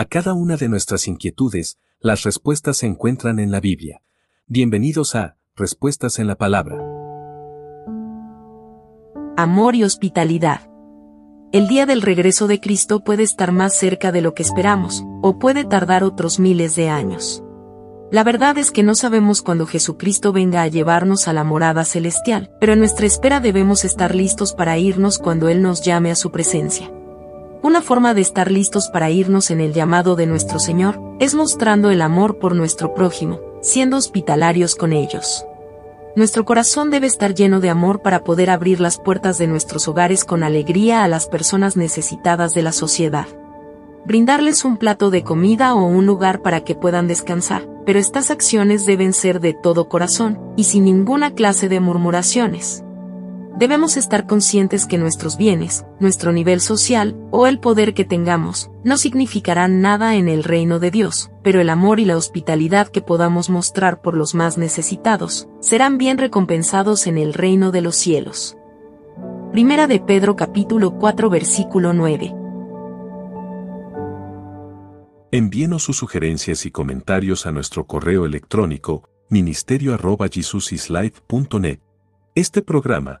A cada una de nuestras inquietudes, las respuestas se encuentran en la Biblia. Bienvenidos a Respuestas en la Palabra. Amor y hospitalidad. El día del regreso de Cristo puede estar más cerca de lo que esperamos, o puede tardar otros miles de años. La verdad es que no sabemos cuándo Jesucristo venga a llevarnos a la morada celestial, pero en nuestra espera debemos estar listos para irnos cuando Él nos llame a su presencia. Una forma de estar listos para irnos en el llamado de nuestro Señor es mostrando el amor por nuestro prójimo, siendo hospitalarios con ellos. Nuestro corazón debe estar lleno de amor para poder abrir las puertas de nuestros hogares con alegría a las personas necesitadas de la sociedad brindarles un plato de comida o un lugar para que puedan descansar, pero estas acciones deben ser de todo corazón, y sin ninguna clase de murmuraciones. Debemos estar conscientes que nuestros bienes, nuestro nivel social, o el poder que tengamos, no significarán nada en el reino de Dios, pero el amor y la hospitalidad que podamos mostrar por los más necesitados, serán bien recompensados en el reino de los cielos. Primera de Pedro capítulo 4 versículo 9. Envíenos sus sugerencias y comentarios a nuestro correo electrónico ministerio.jesusislife.net. Este programa